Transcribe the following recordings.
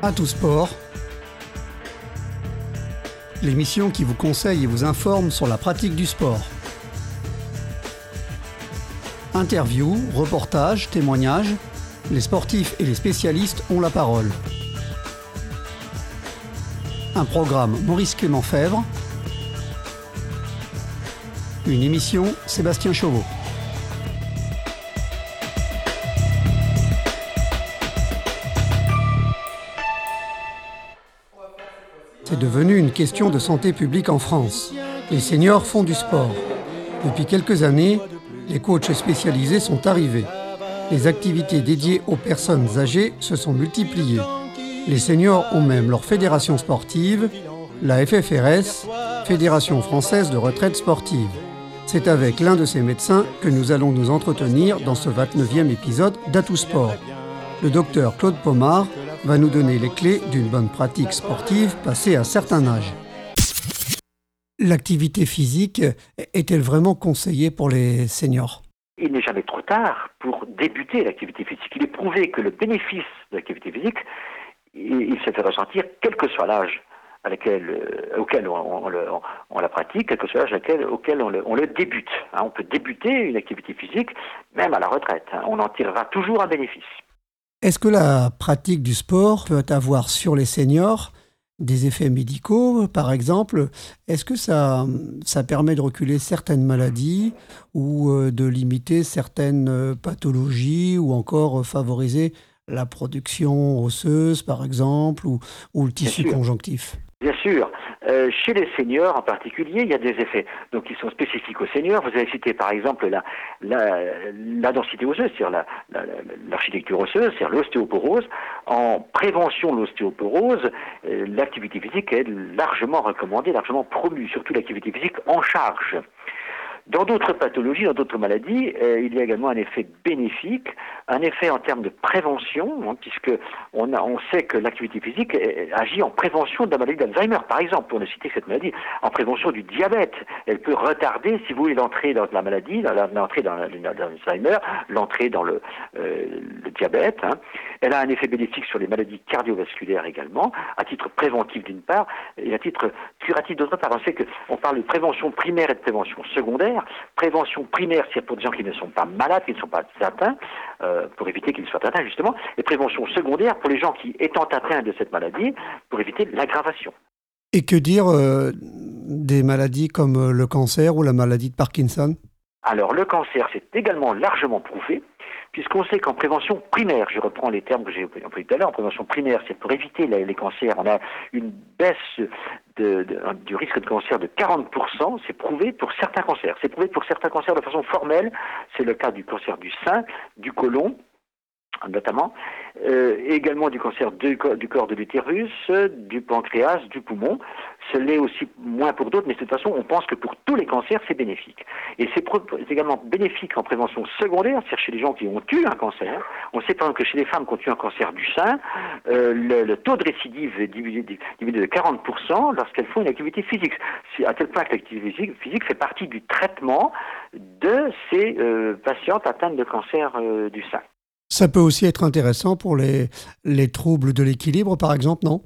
À tout sport, l'émission qui vous conseille et vous informe sur la pratique du sport. Interviews, reportages, témoignages, les sportifs et les spécialistes ont la parole. Un programme Maurice Clément Fèvre. Une émission Sébastien Chauveau. C'est devenu une question de santé publique en France. Les seniors font du sport. Depuis quelques années, les coachs spécialisés sont arrivés. Les activités dédiées aux personnes âgées se sont multipliées. Les seniors ont même leur fédération sportive, la FFRS, Fédération française de retraite sportive. C'est avec l'un de ces médecins que nous allons nous entretenir dans ce 29e épisode d'Atout Sport. Le docteur Claude Pomard va nous donner les clés d'une bonne pratique sportive passée à un certain âge. L'activité physique est-elle vraiment conseillée pour les seniors? Il n'est jamais trop tard pour débuter l'activité physique. Il est prouvé que le bénéfice de l'activité physique, il se fait ressentir quel que soit l'âge euh, auquel on, la pratique, quel que soit l'âge auquel on le, débute. Hein. on peut débuter une activité physique même à la retraite. Hein. on en tirera toujours un bénéfice. Est-ce que la pratique du sport peut avoir sur les seniors des effets médicaux, par exemple? Est-ce que ça, ça permet de reculer certaines maladies ou euh, de limiter certaines euh, pathologies ou encore favoriser la production osseuse, par exemple, ou, ou le tissu conjonctif? Bien sûr. Euh, chez les seniors en particulier, il y a des effets donc qui sont spécifiques aux seniors. Vous avez cité par exemple la, la, densité osseuse, c'est-à-dire l'architecture osseuse, c'est-à-dire l'ostéoporose. En prévention de l'ostéoporose, euh, l'activité physique est largement recommandée, largement promue, surtout l'activité physique en charge. Dans d'autres pathologies, dans d'autres maladies, euh, il y a également un effet bénéfique, un effet en termes de prévention, hein, puisque on, sait que l'activité physique agit en prévention de la maladie d'Alzheimer, par exemple, pour ne citer cette maladie, en prévention du diabète. Elle peut retarder, si vous voulez, l'entrée dans la maladie, l'entrée dans l'Alzheimer, l'entrée dans le, euh, diabète. Hein. Elle a un effet bénéfique sur les maladies cardiovasculaires également, à titre préventif d'une part, et à titre curatif d'autre part. On sait qu'on parle de prévention primaire et de prévention secondaire. Prévention primaire, c'est pour des gens qui ne sont pas malades, qui ne sont pas atteints, euh, pour éviter qu'ils soient atteints justement. Et prévention secondaire pour les gens qui, étant atteints de cette maladie, pour éviter l'aggravation. Et que dire euh, des maladies comme euh, le cancer ou la maladie de Parkinson? Alors le cancer, c'est également largement prouvé puisqu'on sait qu'en prévention primaire, je reprends les termes que j'ai employés tout à l'heure, en prévention primaire, c'est pour éviter les, cancers, on a une baisse du risque de cancer de 40%, c'est prouvé pour certains cancers. C'est prouvé pour certains cancers de façon formelle, c'est le cas du cancer du sein, du côlon, notamment, euh, également du cancer du, corps de l'utérus, du pancréas, du poumon. Ce l'est aussi moins pour d'autres, mais de toute façon, on pense que pour tous les cancers, c'est bénéfique. Et c'est également bénéfique en prévention secondaire, c'est-à-dire chez les gens qui ont eu un cancer. On sait par exemple que chez les femmes qui ont eu un cancer du sein, euh, le, taux de récidive est diminué, de 40% lorsqu'elles font une activité physique. À tel point que l'activité physique, fait partie du traitement de ces euh, patientes atteintes de cancer du sein. Ça peut aussi être intéressant pour les, les troubles de l'équilibre, par exemple, non?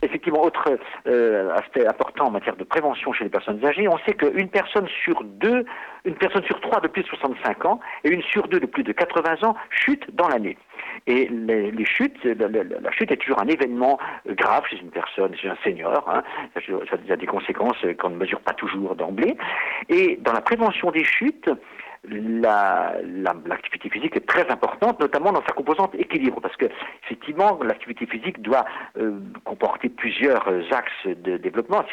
Effectivement, autre euh, aspect important en matière de prévention chez les personnes âgées, on sait qu'une personne sur deux, une personne sur trois de plus de 65 ans et une sur deux de plus de 80 ans chute dans l'année. Et les, chutes, la, chute est toujours un événement grave chez une personne, chez un senior. Hein. Ça, a des conséquences qu'on ne mesure pas toujours d'emblée. Et dans la prévention des chutes, l'activité physique est très importante, notamment dans sa composante équilibre, parce que effectivement l'activité physique doit euh, comporter plusieurs euh, axes de développement.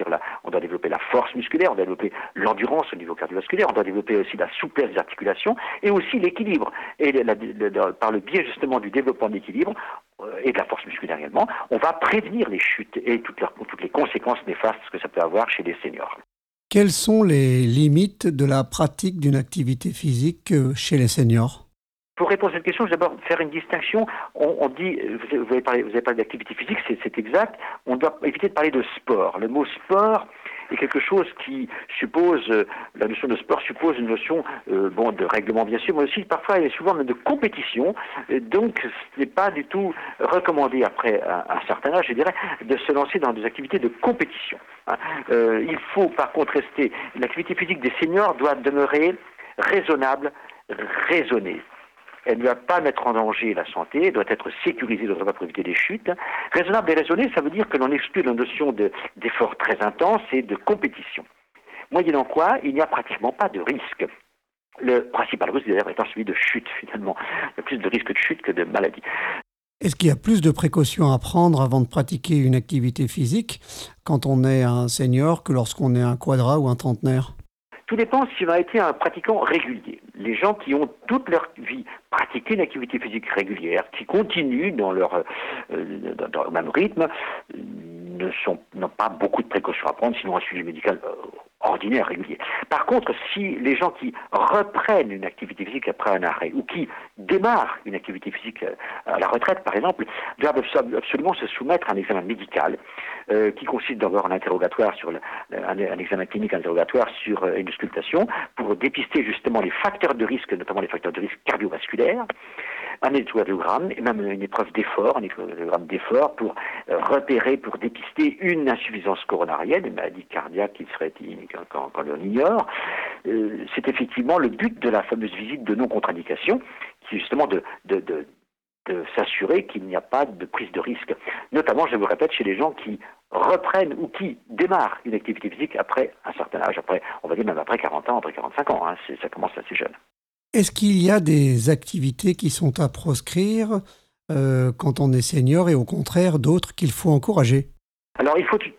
on doit développer la force musculaire, on doit développer l'endurance au niveau cardiovasculaire, on doit développer aussi la souplesse des articulations et aussi l'équilibre. Et par le biais justement du développement de l'équilibre euh, et de la force musculaire également, on va prévenir les chutes et toutes les conséquences néfastes que ça peut avoir chez les seniors. Quelles sont les limites de la pratique d'une activité physique euh, chez les seniors? Pour répondre à cette question, je vais d'abord faire une distinction. On, dit, vous vous avez parlé d'activité physique, c'est exact. On doit éviter de parler de sport. Le mot sport est quelque chose qui suppose, euh, la notion de sport suppose une notion euh, de règlement bien sûr, mais aussi parfois et souvent même de compétition. donc ce n'est pas du tout recommandé après un, certain âge, je dirais, de se lancer dans des activités de compétition. Hein. il faut par contre rester, l'activité physique des seniors doit demeurer raisonnable, raisonnée. Elle ne doit pas mettre en danger la santé, elle doit être sécurisée part pour éviter des chutes. Raisonnable et raisonné, ça veut dire que l'on exclut la notion d'effort très intense et de compétition. Moyennant quoi, il n'y a pratiquement pas de risque. Le principal risque d'ailleurs étant celui de chute finalement. Il y a plus de risque de chute que de maladie. Est-ce qu'il y a plus de précautions à prendre avant de pratiquer une activité physique quand on est un senior que lorsqu'on est un quadra ou un trentenaire? Tout dépend si on a été un pratiquant régulier. Les gens qui ont toute leur vie pratiqué une activité physique régulière, qui continuent dans leur, euh, dans leur même rythme, n'ont pas beaucoup de précautions à prendre, sinon un suivi médical euh, ordinaire, régulier. Par contre, si les gens qui reprennent une activité physique après un arrêt, ou qui démarrent une activité physique euh, à la retraite, par exemple, doivent absolument se soumettre à un examen médical, euh, qui consiste d'avoir un interrogatoire sur un, examen clinique interrogatoire sur une sculptation, pour dépister justement les facteurs de risque, notamment les facteurs de risque cardiovasculaires, un électrocardiogramme et même une épreuve d'effort, un électrocardiogramme d'effort pour repérer, pour dépister une insuffisance coronarienne, une maladie cardiaque qui serait quand, on ignore, euh, c'est effectivement le but de la fameuse visite de non-contre-indication, qui est justement de, s'assurer qu'il n'y a pas de prise de risque. Notamment, je vous répète, chez les gens qui reprennent ou qui démarrent une activité physique après un certain âge, après, on va dire même après 40 ans, après 45 ans, hein, ça commence assez jeune. Est-ce qu'il y a des activités qui sont à proscrire euh, quand on est senior et au contraire d'autres qu'il faut encourager?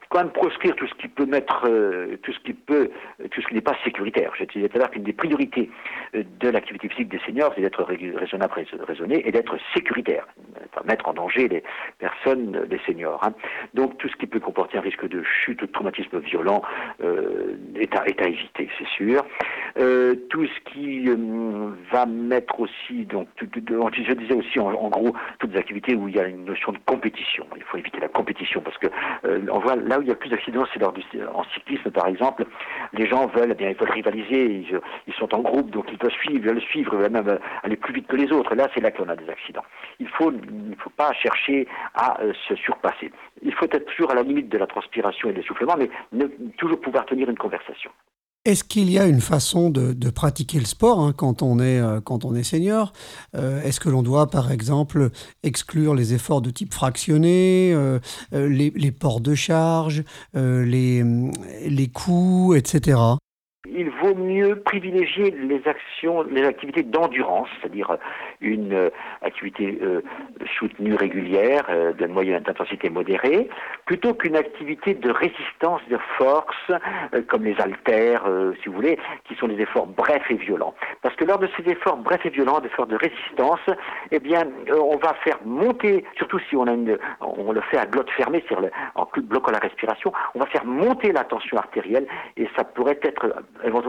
Quand même proscrire tout ce qui peut mettre, euh, tout ce qui peut, tout ce qui n'est pas sécuritaire. Je disais tout à l'heure qu'une des priorités euh, de l'activité physique des seniors, c'est d'être raisonnable, raisonné et d'être sécuritaire, enfin, mettre en danger les personnes, les seniors. Hein. Donc tout ce qui peut comporter un risque de chute ou de traumatisme violent euh, est, à, est, à, éviter, c'est sûr. tout ce qui va mettre aussi, donc je disais aussi en, en, gros toutes les activités où il y a une notion de compétition. Il faut éviter la compétition parce que euh, on voit là où il y a plus d'accidents, c'est lors du, en cyclisme par exemple. Les gens veulent, eh bien, ils veulent rivaliser, ils, sont en groupe, donc ils peuvent suivre, ils veulent suivre, ils veulent même euh, aller plus vite que les autres. Là, c'est là qu'on a des accidents. Il faut, il faut pas chercher à euh, se surpasser. Il faut être toujours à la limite de la transpiration et de l'essoufflement, mais toujours pouvoir tenir une conversation. Est-ce qu'il y a une façon de, pratiquer le sport hein, quand, on est, euh, est senior? Euh, Est-ce que l'on doit, par exemple, exclure les efforts de type fractionné, euh, les, les, ports de charge, les, les coups, etc il vaut mieux privilégier les actions, les activités d'endurance, c'est-à-dire une euh, activité euh, soutenue régulière euh, de moyenne modérée, plutôt qu'une activité de résistance, de force, comme les haltères, si vous voulez, qui sont des efforts brefs et violents. Parce que lors de ces efforts brefs et violents, des efforts de résistance, eh bien, on va faire monter, surtout si on a une, on le fait à glotte fermée, c'est-à-dire en bloquant la respiration, on va faire monter la tension artérielle et ça pourrait être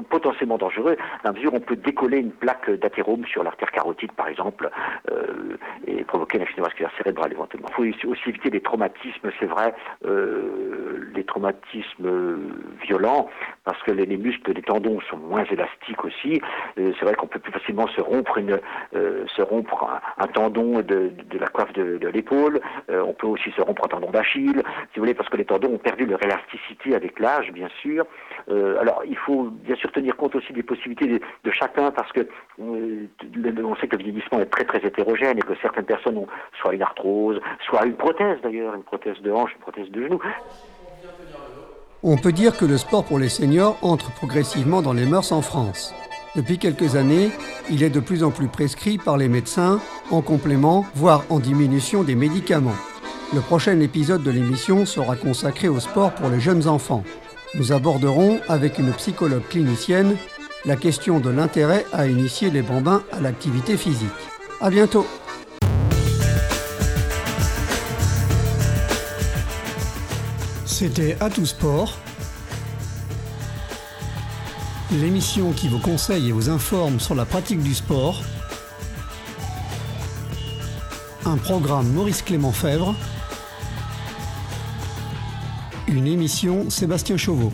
potentiellement dangereux, dans mesure où on peut décoller une plaque d'athérome sur l'artère carotide, par exemple, euh, et provoquer un accident vasculaire cérébral éventuellement. Il faut aussi éviter les traumatismes, c'est vrai, euh, les traumatismes violents, parce que les, muscles des tendons sont moins élastiques aussi. Euh, c'est vrai qu'on peut plus facilement se rompre une, se rompre un, tendon de, la coiffe de, de l'épaule. on peut aussi se rompre un tendon d'Achille, si vous voulez, parce que les tendons ont perdu leur élasticité avec l'âge, bien sûr. alors, il faut bien sûr tenir compte aussi des possibilités de, chacun parce que euh, on sait que le vieillissement est très très hétérogène et que certaines personnes ont soit une arthrose, soit une prothèse d'ailleurs, une prothèse de hanche, une prothèse de genou. On peut dire que le sport pour les seniors entre progressivement dans les mœurs en France. Depuis quelques années, il est de plus en plus prescrit par les médecins en complément, voire en diminution des médicaments. Le prochain épisode de l'émission sera consacré au sport pour les jeunes enfants. Nous aborderons avec une psychologue clinicienne la question de l'intérêt à initier les bambins à l'activité physique. À bientôt. C'était À tout sport, l'émission qui vous conseille et vous informe sur la pratique du sport. Un programme Maurice Clément Fèvre une émission Sébastien Chauveau.